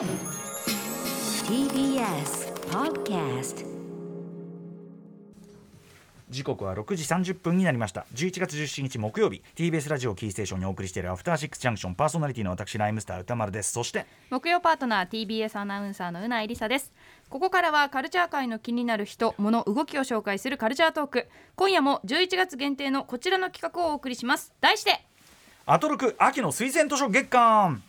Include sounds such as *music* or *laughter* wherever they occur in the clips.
TBS Podcast 時刻は6時30分になりました。11月17日木曜日。TBS ラジオキーステーションにお送りしているアフターシックスジャンクション。パーソナリティの私ライムスター歌丸です。そして木曜パートナー TBS アナウンサーのうないりさです。ここからはカルチャー界の気になる人物動きを紹介するカルチャートーク。今夜も11月限定のこちらの企画をお送りします。題してアトロク秋の推薦図書月間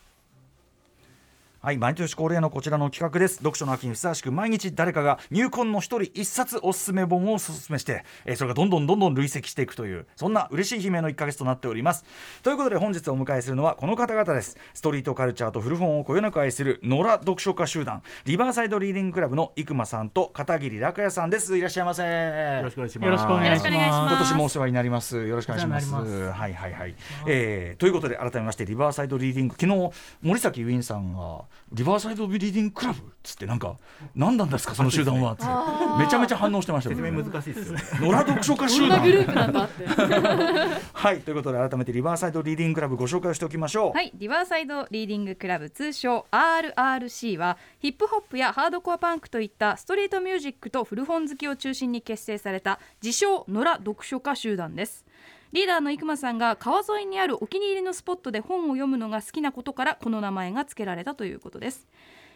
はい毎年恒例のこちらの企画です読書の秋にふさわしく毎日誰かが入魂の一人一冊おすすめ本をおすすめして、えーそれがどんどんどんどん累積していくというそんな嬉しい悲鳴の1ヶ月となっておりますということで本日お迎えするのはこの方々ですストリートカルチャーと古本をこよなく愛する野良読書家集団リバーサイドリーディングクラブの生間さんと片桐楽也さんですいらっしゃいませよろしくお願いします。よろしくお願いしまます今年もお世話になります。よろしくお願いします。はいはいはい。えーということで改めましてリバーサイドリーディング昨日森崎ウィンさんがリバーサイドリーディングクラブっつってなんか何なんですかその集団はっつってめちゃめちゃ反応してましたよね。説明難しいですよね。*laughs* 野良読書家集団 *laughs* はいということで改めてリバーサイドリーディングクラブご紹介をしておきましょう。はいリバーサイドリーディングクラブ通称 RRC はヒップホップやハードコアパンクといったストリートミュージックと古本好きを中心に結成された自称野良読書家集団ですリーダーの生間さんが川沿いにあるお気に入りのスポットで本を読むのが好きなことからこの名前が付けられたということです。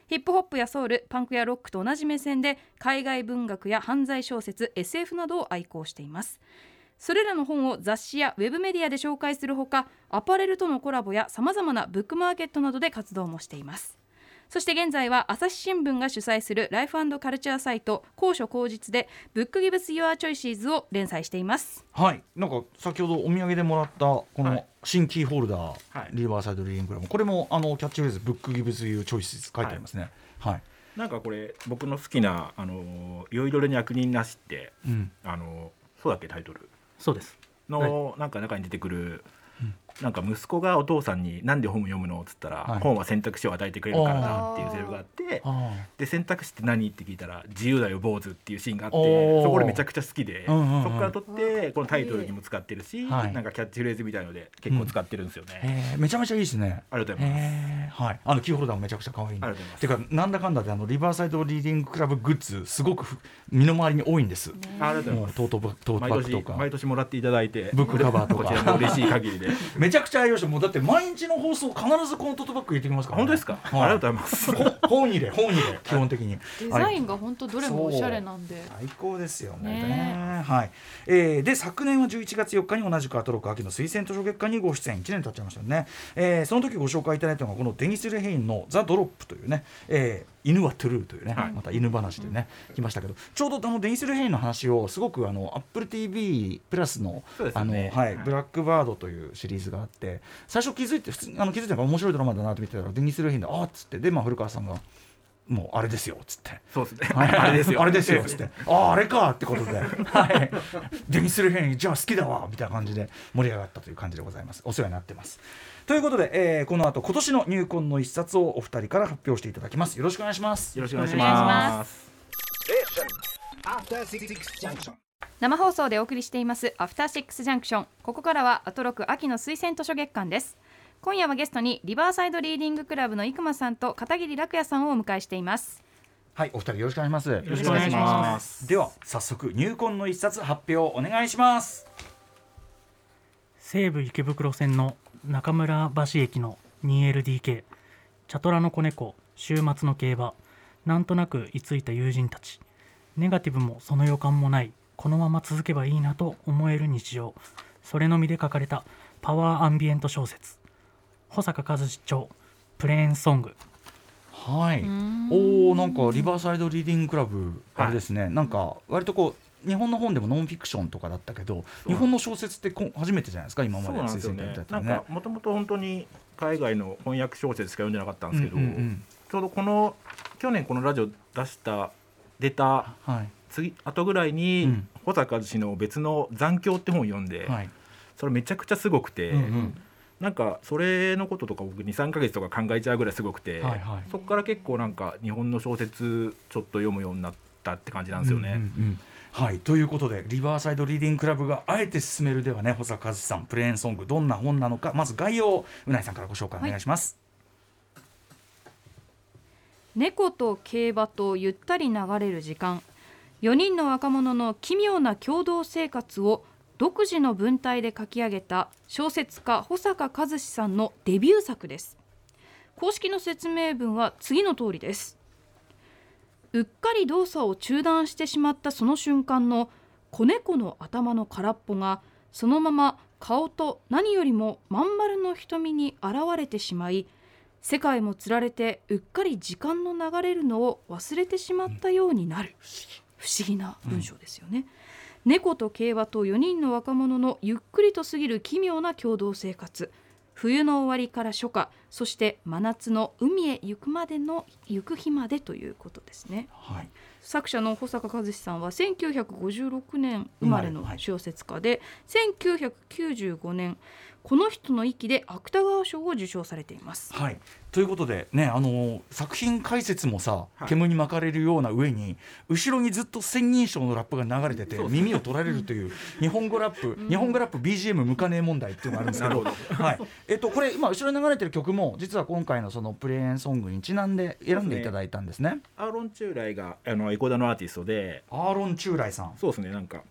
ヒップホップやソウルパンクやロックと同じ目線で海外文学や犯罪小説 SF などを愛好しています。それらの本を雑誌やウェブメディアで紹介するほかアパレルとのコラボやさまざまなブックマーケットなどで活動もしています。そして現在は朝日新聞が主催するライフカルチャーサイト高所高実でブックギブス Your Choices を連載していますはいなんか先ほどお土産でもらったこのはい新キーホルダー、はいリバーサイドリーングクラブこれもあのキャッチフレーズブックギブズユーチョイス書いてありますね。はい。なんかこれ僕の好きなあのいろいろに役人なしってうん。あのそうだっけタイトルそうです。の、なんか中に出てくる。なんか息子がお父さんに「なんで本を読むの?」っつったら、はい本は選択肢を与えてくれるからだっていうセリフがあってあで選択肢って何って聞いたら「自由だよ坊主」っていうシーンがあってそこでめちゃくちゃ好きで、うんうんうんそこから取ってこのタイトルにも使ってるし、はいなんかキャッチフレーズみたいので結構使ってるんですよね。えー、めちゃめちゃいいですね。ありがとうございます。えーはい。あのキーホルダーもめちゃくちゃ可愛いんで。ありがとうございますてかなんだかんだであのリバーサイドリーディングクラブグッズすごくふ身の回りに多いんです。ありがとうございますトートバッグとか毎年もらっていただいてブックカバーとかこちらも嬉しい限りでめちゃくちゃ愛用してもうだって毎日の放送必ずこのトートバッグ入れてきますから、本当ですか、はいありがとうございますほ本入れ本入れ基本的に。デザインが本当どれもおしゃれなんで最高ですよね。ねはい。えーで昨年は11月4日に同じくアトロック秋の推薦図書月間にご出演1年経っちゃいましたよね。えーその時ご紹介いただいたのがこのデニス・レヘインのザ・ドロップというね、えー犬はトゥルーというね、はい。また犬話でね、来ましたけどちょうどあのデニス・レヘインの話をすごくあの Apple TV プラスの,、あのはいはい。ブラックバードというシリーズがあって最初気づいて普通にあの気づいたのが面白いドラマだなと見てたらデニス・レヘインであーっつってでまあ古川さんがもうあれですよっつって。そうですね、はい。あれですよ。あれですよっつって。あああれかってことで、はい、デニス・レヘンじゃあ好きだわみたいな感じで盛り上がったという感じでございます。お世話になってます。ということで、えーこの後今年の入魂の一冊をお二人から発表していただきます。よろしくお願いします。よろしくお願いします。生放送でお送りしています。アフターシックスジャンクションここからはアトロク秋の推薦図書月間です今夜はゲストにリバーサイドリーディングクラブの生間さんと片桐楽也さんをお迎えしています。はいお二人よろしくお願いします。よろしくお願いします。では早速入魂の一冊発表お願いします。西武池袋線の中村橋駅の 2LDK チャトラの子猫週末の競馬。なんとなく居ついた友人たち。ネガティブもその予感もない。このまま続けばいいなと思える日常。それのみで書かれたパワーアンビエント小説保坂和志著プレーンソング。はい。ん。おおなんかリバーサイドリーディングクラブはい。あれですね、なんか割とこう日本の本でもノンフィクションとかだったけど日本の小説ってこ初めてじゃないですか？今までそうなんですよ推薦ねいただいなんかもともと本当に海外の翻訳小説しか読んでなかったんですけど、うんうんうん。ちょうどこの去年このラジオ出した出たはい。次後ぐらいに、うん。保坂和志の別の「残響」って本を読んで、はい。それめちゃくちゃすごくて、うんうんなんかそれのこととか僕23か月とか考えちゃうぐらいすごくて、はいはい。そこから結構なんか日本の小説ちょっと読むようになったって感じなんですよね。うんうんうん。はい。ということでリバーサイドリーディングクラブがあえて進める。ではね保坂和志さんプレーンソングどんな本なのかまず概要をうないさんからご紹介お願いします。猫と競馬とゆったり流れる時間。4人の若者の奇妙な共同生活を独自の文体で書き上げた小説家保坂和志さんのデビュー作です。公式の説明文は次の通りです。うっかり動作を中断してしまったその瞬間の子猫の頭の空っぽがそのまま顔と何よりもまん丸の瞳に現れてしまい世界もつられてうっかり時間の流れるのを忘れてしまったようになる、不思議な文章ですよね、猫と競馬と4人の若者のゆっくりと過ぎる奇妙な共同生活。冬の終わりから初夏そして真夏の海へ行くまでの行く日までということですね。はい。作者の保坂和志さんは1956年生まれの小説家で、1995年この人の息で芥川賞を受賞されています。はい、ということでねあの作品解説もさ、はい。煙に巻かれるような上に後ろにずっと千人称のラップが流れてて耳を取られるという *laughs* 日本語ラップ、日本語ラップ BGM 無金問題っていうのがあるんですけどはい。えっと、これ今後ろに流れてる曲も実は今回のそのプレーンソングにちなんで選んでいただいたんですね。アーロン・チューライがあのエコダのアーティストでアーロン・チューライさん。そうですね。なんか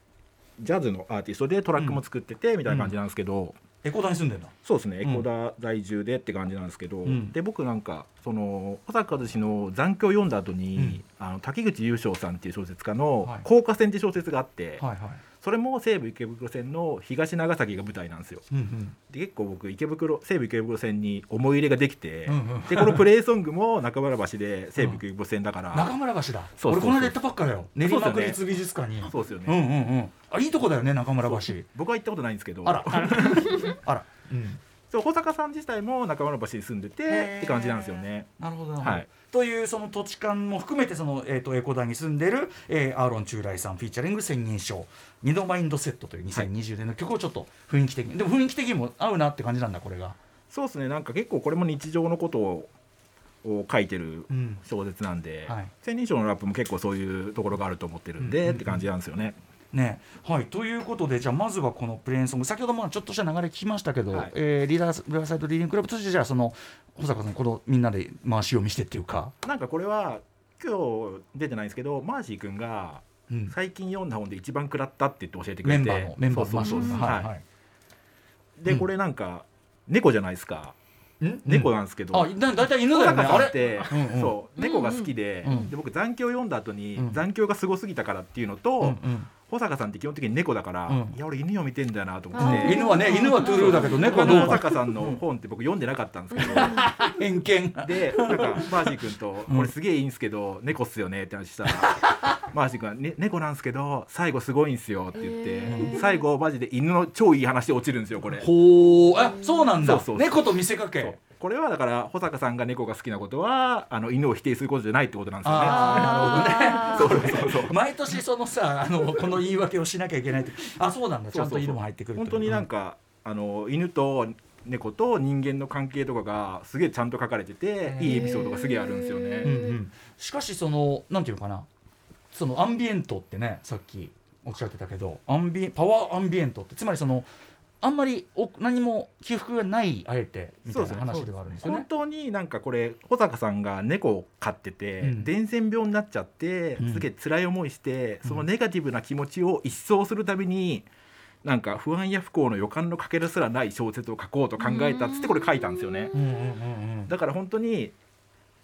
ジャズのアーティストでトラックも作っててみたいな感じなんですけど、エコダに住んでんだ。そうですね、うん。エコダ在住でって感じなんですけど、ん。で僕なんかその小坂和志の「残響」読んだ後に、うん。あの滝口優勝さんっていう小説家のはい「高架線」って小説があって、はいはい。それも西武池袋線の東長崎が舞台なんですよ。うんうん。で結構僕池袋西武池袋線に思い入れができて、うんうんでこのプレイソングも中村橋で西武池袋線だから、中村橋だ。そう俺この間行ったばっかだよ。練馬区立美術館に。そうですよね、うんうんうん。あいいとこだよね中村橋。僕は行ったことないんですけどあら。*laughs* あら。うん。そう保坂さん自体も中村橋に住んでてって感じなんですよね。なるほどはい。というその土地勘も含めてその、えー、とエコダに住んでる、えーアーロン・チューライさんフィーチャリング千人称「二度マインドセット」という2020年の曲をちょっと雰囲気的に、でも雰囲気的にも合うなって感じなんだこれが。そうですね。なんか結構これも日常のことをを書いてるうん。小説なんで、はい。千人称のラップも結構そういうところがあると思ってるんで、うんうんうん。って感じなんですよね。ね。はい、ということでじゃあまずはこのプレーンソング。先ほどもちょっとした流れ聞きましたけど、はい。えーリーダーリバーサイドリーディングクラブとしてじゃあその保坂さんこのみんなで回し読みしてっていうか、なんかこれは今日出てないんですけどマーシー君がうん。最近読んだ本で一番食らったって言って教えてくれて。メンバーのメンバーのそうそうそうはい。はい。うん。でこれなんか猫じゃないですか、ん？猫なんですけど、あだだいたい犬小だよねあれ？そう猫が好きで,、うん。で僕残響読んだ後に、うん。残響がすごすぎたからっていうのと、うんうん保坂さんって基本的に猫だから、うん。いや俺犬を見てんだよなと思っあてー。犬はね犬はトゥルーだけど猫はどうか。坂さんの本って僕読んでなかったんですけど。偏見。でなんかマーシー君と「うん。これすげえいいんすけど猫っすよね」って話したら *laughs* マーシー君は、ね「猫なんすけど最後すごいんすよ」って言って、最後マジで犬の超いい話で落ちるんですよこれ。ほうあそうなんだ。そうそうそう。猫と見せかけこれはだから保坂さんが猫が好きなことはあの犬を否定することじゃないってことなんですよね。あ *laughs* そうそうそう。毎年そのさあのこの言い訳をしなきゃいけないってあそうなんだ。ちゃんと犬も入ってくる本当になんか、あの犬と猫と人間の関係とかがすげえちゃんと書かれてていいエピソードがすげえあるんですよね。うんうん。しかしそのなんていうのかな。そのアンビエントってねさっきおっしゃってたけどアンビエパワーアンビエントってつまりそのあんまりお何も起伏がないあえてみたいな話ではあるんですよね。本当になんかこれ保坂さんが猫を飼ってて、うん。伝染病になっちゃって、うん。すげえ辛い思いして、うん。そのネガティブな気持ちを一掃するためになんか不安や不幸の予感のかけらすらない小説を書こうと考えたっつってこれ書いたんですよね。だから本当に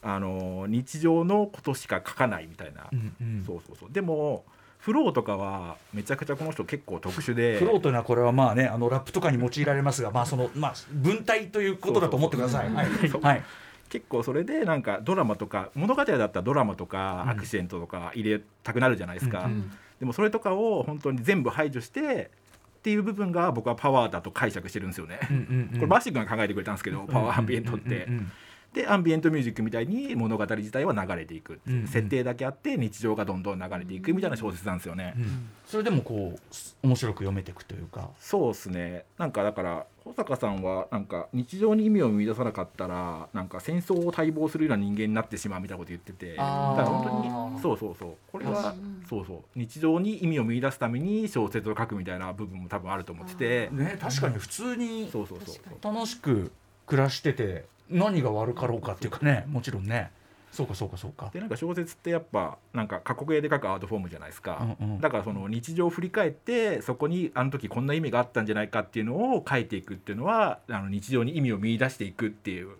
あの日常のことしか書かないみたいな、うんうん。そうそうそう。でもフローとかはめちゃくちゃこの人結構特殊で。フローというのはこれはまあねあのラップとかに用いられますがまあそのまあ文体ということだと思ってください。はいそうはい。結構それでなんかドラマとか物語だったらドラマとかうん。アクシデントとか入れたくなるじゃないですか、うんうんでもそれとかを本当に全部排除してっていう部分が僕はパワーだと解釈してるんですよね。うんうんうん。これバッシー君が考えてくれたんですけど、パワーアンビエントって、うんうんうんでアンビエントミュージックみたいに物語自体は流れていく、うんうん。設定だけあって日常がどんどん流れていくみたいな小説なんですよね。うんそれでもこう面白く読めていくというか。そうですね。なんかだから保坂さんはなんか日常に意味を見出さなかったらなんか戦争を待望するような人間になってしまうみたいなこと言ってて。だから本当にそうそうそう。これはそうそう。日常に意味を見出すために小説を書くみたいな部分も多分あると思ってて。ね確かに普通にそうそうそうそう。楽しく暮らしてて何が悪かろうかっていうかねもちろんね。そうかそうかそうか。でなんか小説ってやっぱなんか過去形で書くアートフォームじゃないですか、うんうん。だからその日常を振り返ってそこにあの時こんな意味があったんじゃないかっていうのを書いていくっていうのはあの日常に意味を見出していくっていう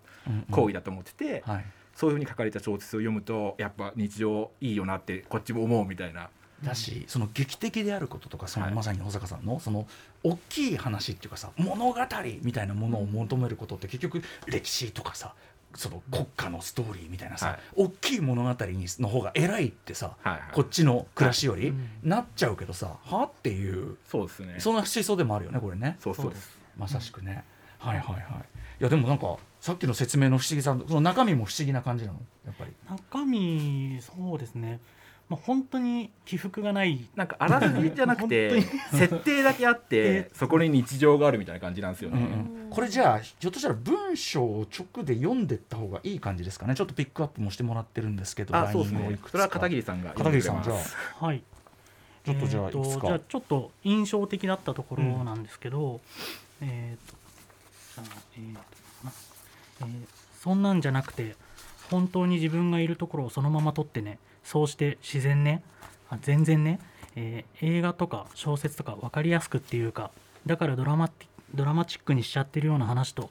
行為だと思ってて、はい。そういうふうに書かれた小説を読むとやっぱ日常いいよなってこっちも思うみたいなだしその劇的であることとかその、はい。まさに保坂さんのその大きい話っていうかさ物語みたいなものを求めることって結局歴史とかさその国家のストーリーみたいなさ、はい。大きい物語にの方が偉いってさ、はいはいこっちの暮らしより、うん。なっちゃうけどさはっていうそうですね。そんな思想でもあるよねこれね。そうそうです。まさしくね、はいはいはい。いやでもなんかさっきの説明の不思議さその中身も不思議な感じなの？やっぱり。中身そうですね、まあ、本当に起伏がない。なんかあらすじじゃなくて *laughs* 本設定だけあって *laughs* そこに日常があるみたいな感じなんですよね、うんうん。これじゃあひょっとしたら文章を直で読んでった方がいい感じですかね？ちょっとピックアップもしてもらってるんですけどあそうですね。それは片桐さんが片桐さんじゃあ。はい。ちょっとじゃあえーいくつか。じゃあちょっと印象的だったところなんですけど、えーとじゃあえーとなえーそんなんじゃなくて本当に自分がいるところをそのまま撮ってねそうして自然ねあ全然ね、えー映画とか小説とか分かりやすくっていうかだからドラマティドラマチックにしちゃってるような話と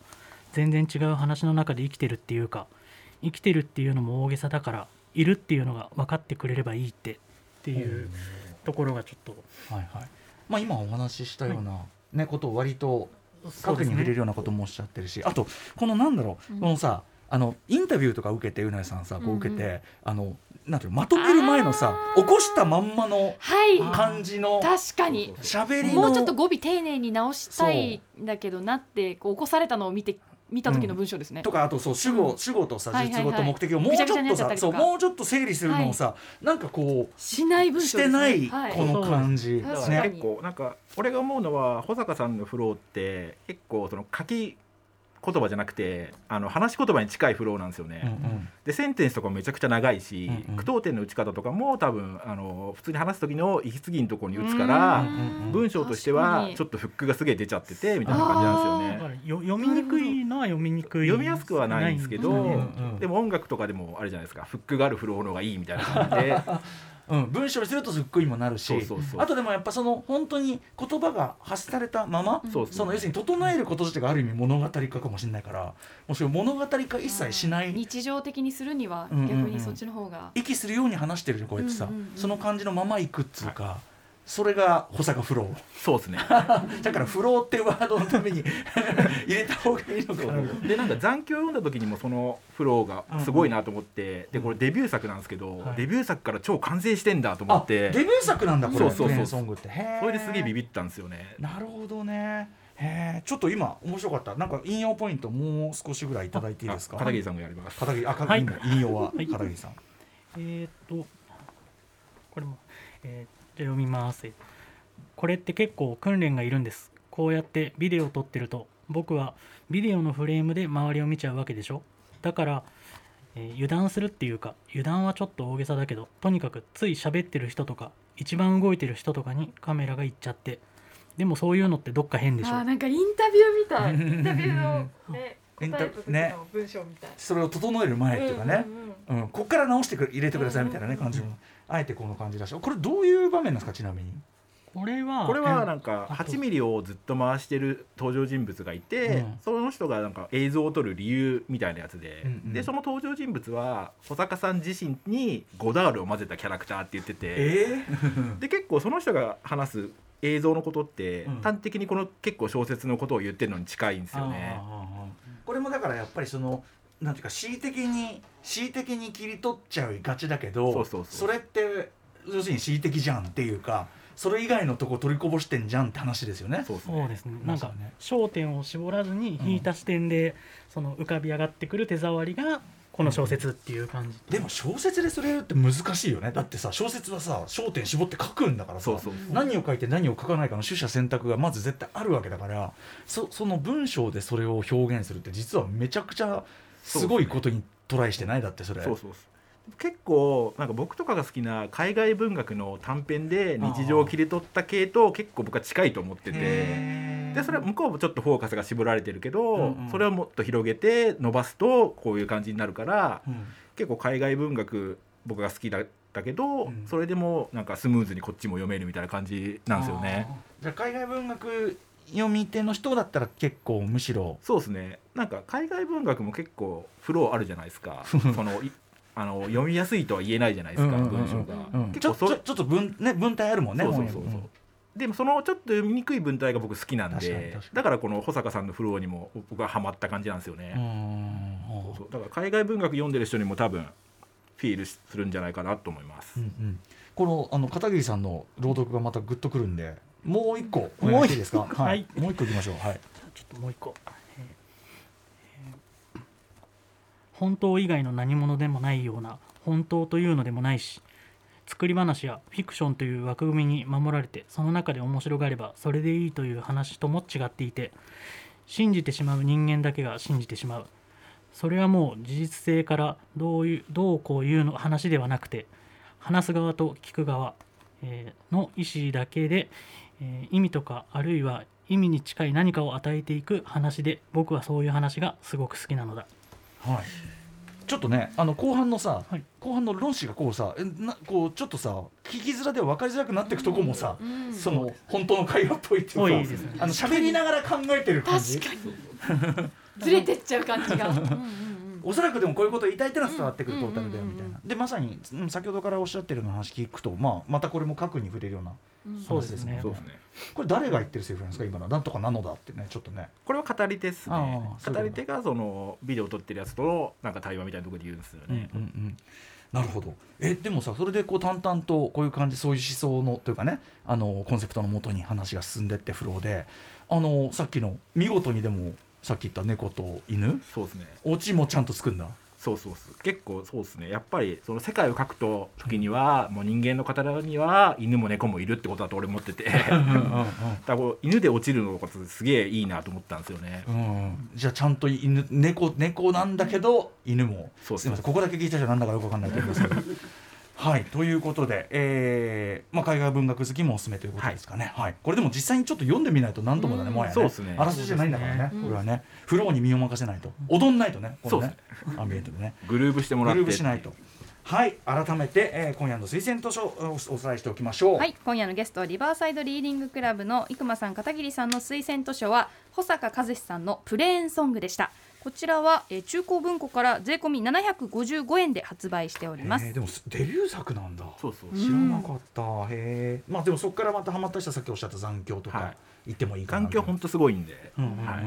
全然違う話の中で生きてるっていうか生きてるっていうのも大げさだからいるっていうのが分かってくれればいいってっていうところがちょっとはいはい。まあ今お話ししたような、ねことを割と核に触れるようなこともおっしゃってるし、あとこのなんだろう、うん。このさあのインタビューとか受けてうなえさんさこう受けて、うんうあのなんていうのまとめる前のさ起こしたまんまのはい。感じの確かに。喋りのもうちょっと語尾丁寧に直したいんだけどなってこう起こされたのを見て見た時の文章ですね、とかあとそう主語、うん。主語とさはいはいはい。実語と目的をもうちょっとさそうもうちょっと整理するのをさ、なんかこしない文うし章ね。てないはい。この感じ、そうですだからね結構なんか俺が思うのは保坂さんのフローって結構その書き言葉じゃなくてあの話し言葉に近いフローなんですよね。うんうん。でセンテンスとかもめちゃくちゃ長いし、うんうん。句読点の打ち方とかも多分あの普通に話す時の息継ぎのところに打つから文章としてはちょっとフックがすげえ出ちゃっててみたいな感じなんですよね。読みにくいのは読みにくい読みやすくはないんですけど、うんうん。でも音楽とかでもあれじゃないですか。フックがあるフローの方がいいみたいな感じで *laughs* うん、文章にするとすっごいにもなるしそうそうそう。あとでもやっぱその本当に言葉が発されたまま、そうそう。その要するに整えること自体がある意味物語化かもしれないからもしろ物語化一切しない日常的にするにはうんうんうん逆にそっちの方が、息するように話してるこうやってさ、うんうんうん。その感じのまま行くっつうか、それが保坂フロー。そうですね。*laughs* だからフローっていうワードのために *laughs* 入れた方がいいのかな。でなんか残響を読んだ時にもそのフローがすごいなと思って、でこれデビュー作なんですけど、はい。デビュー作から超完成してんだと思あって。デビュー作なんだこれ。そうそうそうソングって。それですげえビビったんですよね。なるほどね。へえちょっと今面白かった。なんか引用ポイントもう少しぐらいいただいていいですか？あ片桐さんがやります。片桐あ、はい。引用ははい。片桐さん。えーっとこれも、えーじゃあ読みます。これって結構訓練がいるんです。こうやってビデオを撮ってると僕はビデオのフレームで周りを見ちゃうわけでしょ。だから、えー油断するっていうか油断はちょっと大げさだけどとにかくつい喋ってる人とか一番動いてる人とかにカメラが行っちゃってでもそういうのってどっか変でしょ。あーなんかインタビューみたい。インタビューのね *laughs* インタ答えた時ね。の文章みたい、それを整える前っていうかね、うんうんうん。こっから直してくれ入れてくださいみたいなねうん感じの、あえてこの感じだし、これどういう場面なんですかちなみに？これはこれはなんかあと8ミリをずっと回してる登場人物がいて、うん。その人がなんか映像を撮る理由みたいなやつで、うんうん。でその登場人物は保坂さん自身にゴダールを混ぜたキャラクターって言ってて、えで結構その人が話す映像のことって、うん。端的にこの結構小説のことを言ってるのに近いんですよね。これもだからやっぱりそのなんていうか恣意的に恣意的に切り取っちゃいがちだけどそうそうそう。れって要するに恣意的じゃんっていうかそれ以外のとこ取りこぼしてんじゃんって話ですよね。そうですそうですね。なんか焦点を絞らずに引いた視点で、その浮かび上がってくる手触りがこの小説っていう感じ、でも小説でそれって難しいよね。だってさ小説はさ焦点絞って書くんだからさそうそう。何を書いて何を書かないかの取捨選択がまず絶対あるわけだからそその文章でそれを表現するって実はめちゃくちゃすごいことにトライしてない？だってそれ。そうそう結構なんか僕とかが好きな海外文学の短編で日常を切り取った系と結構僕は近いと思ってて。でそれは向こうもちょっとフォーカスが絞られてるけど、うんうん。それをもっと広げて伸ばすとこういう感じになるからうん。結構海外文学僕が好きだったけど、うん。それでもなんかスムーズにこっちも読めるみたいな感じなんですよね。じゃあ海外文学読み手の人だったら結構むしろそうですね。なんか海外文学も結構フローあるじゃないですか。*laughs* そのいあの読みやすいとは言えないじゃないですか、うんうんうん。うん文章が、うん。ちょっと文,、ね、文体あるもんねそうそうそうそう、本にでもそのちょっと読みにくい文体が僕好きなんでだからこの保坂さんのフローにも僕はハマった感じなんですようんね、うん。そうそう。だから海外文学読んでる人にも多分フィールするんじゃないかなと思います、うんうん。このあの片桐さんの朗読がまたグッとくるんでもう一個。おもう願いいいですか？はい。もう一個いきましょう。はい。ちょっともう一個、本当以外の何者でもないような本当というのでもないし作り話やフィクションという枠組みに守られてその中で面白がればそれでいいという話とも違っていて信じてしまう人間だけが信じてしまう。それはもう事実性からどういうどうこういうの話ではなくて話す側と聞く側、えーの意思だけで、えー意味とかあるいは意味に近い何かを与えていく話で僕はそういう話がすごく好きなのだ。はい。ちょっとねあの後半のさ、はい。後半の論旨がこうさえなこうちょっっとさ聞きづらでは分かりづらくなっていくとこもさ、うんその本当の会話っぽいっていうかぽいですね。あの喋りながら考えてる感じ。確かに。ずれてっちゃう感じが。*laughs* うんうんうんおそらくでもこういうことを言いたいってのは伝わってくるうんトータルだよみたいな。でまさに、うん先ほどからおっしゃってるような話聞くと、まあ、またこれも核に触れるようなうんそうですね。そうですね。これ誰が言ってるセリフなんですか？今の。なんとかなのだってねちょっとね。これは語り手ですね。語り手がそのビデオを撮ってるやつとなんか対話みたいなところで言うんですよね、うんうんなるほど。えでもさそれでこう淡々とこういう感じそういう思想のというかねあのコンセプトのもとに話が進んでってフローであのさっきの見事にでもさっき言った猫と犬？そうですね。オチもちゃんとつくんだ？そうそうそう。結構そうですね。やっぱりその世界を描くと時にはもう人間の方には犬も猫もいるってことだと俺思ってて。*laughs* だからこう犬で落ちるのことすげえいいなと思ったんですよね。うん。うんじゃあちゃんと犬猫猫なんだけど犬も。そうすみません。ここだけ聞いた人はなんだかよくわかんないと思いますけどはいということで、えーまあ、海外文学好きもおすすめということですかね、はい。これでも実際にちょっと読んでみないと何ともだね、うん。もはやね。そうですね。あらすじじゃないんだからね。これはね。フローに身を任せないと。踊んないとねこのね。アンビエントでね。グルーブしてもらグって。ルーブしないと。はい改めて、えー今夜の推薦図書をおお伝えしておきましょう。はい、今夜のゲストリバーサイドリーディングクラブの生間さん片桐さんの推薦図書は保坂和志さんのプレーンソングでしたこちらは、えー中古文庫から税込み755円で発売しております。えーでもデビュー作なんだ。そうそう。知らなかった、へえまあでもそこからまたハマった人はさっきおっしゃった残響とかはい。言ってもいいかな。環境本当すごいんで、うんうんうん。はい、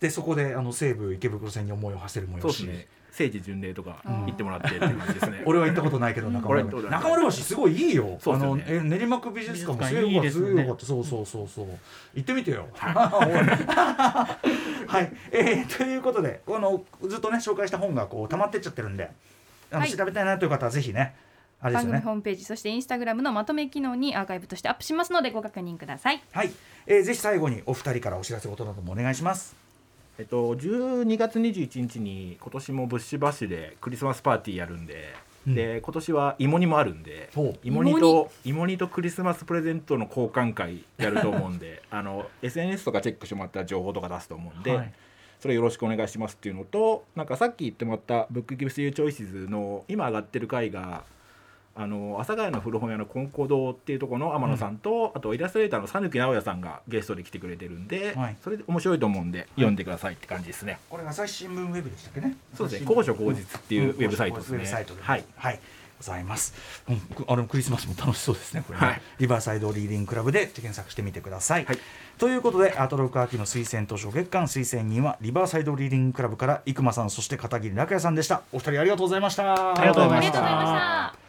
でそこであの西武池袋線に思いを馳せるもよし。そうですね聖地巡礼とかうん。行ってもらってって感じですね。*laughs* 俺は行ったことないけど中村橋中村橋すごいいいよ。そうですよね。あのえ練馬区美術館もすごいいいですよね。すごかったそうそうそうそう。行ってみてよ。はい、*laughs* えーということでこのずっとね紹介した本がこう溜まってっちゃってるんであの、はい。調べたいなという方はぜひねあれですよね。番組ホームページそしてインスタグラムのまとめ機能にアーカイブとしてアップしますのでご確認ください。はい、えーぜひ最後にお二人からお知らせごとなどもお願いしますえっと、12月21日に今年もブッシュバッシュでクリスマスパーティーやるんで、うん。で今年は芋煮もあるんで芋煮と芋煮？とクリスマスプレゼントの交換会やると思うんで *laughs* あの SNS とかチェックしてもらったら情報とか出すと思うんで、はい。それよろしくお願いしますっていうのとなんかさっき言ってもらった「ブックギブスユーチョイシズの今上がってる回があの阿佐ヶ谷の古本屋のコンコ堂っていうところの天野さんと、あとイラストレーターの讃岐直哉さんがゲストで来てくれてるんで、はい。それで面白いと思うんで読んでくださいって感じですね。これが朝日新聞ウェブでしたっけね？そうですね。高所高実っていうウェブサイトですね。ウェブサイトではい。はい。ございます、うん、くあれもクリスマスも楽しそうですねこれね、はい。リバーサイドリーディングクラブで検索してみてください、はい。ということでアートロック秋の推薦図書月間推薦人はリバーサイドリーディングクラブから生間さんそして片桐楽也さんでした。お二人ありがとうございました。ありがとうございました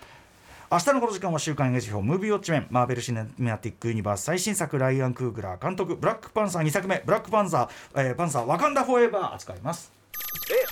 明日のこの時間は週刊映画表ムービーウォッチメンマーベル・シネマティック・ユニバース最新作ライアン・クーグラー監督ブラックパンサー2作目ブラックパンサー、えーパンサーワカンダ・フォーエバー扱います。え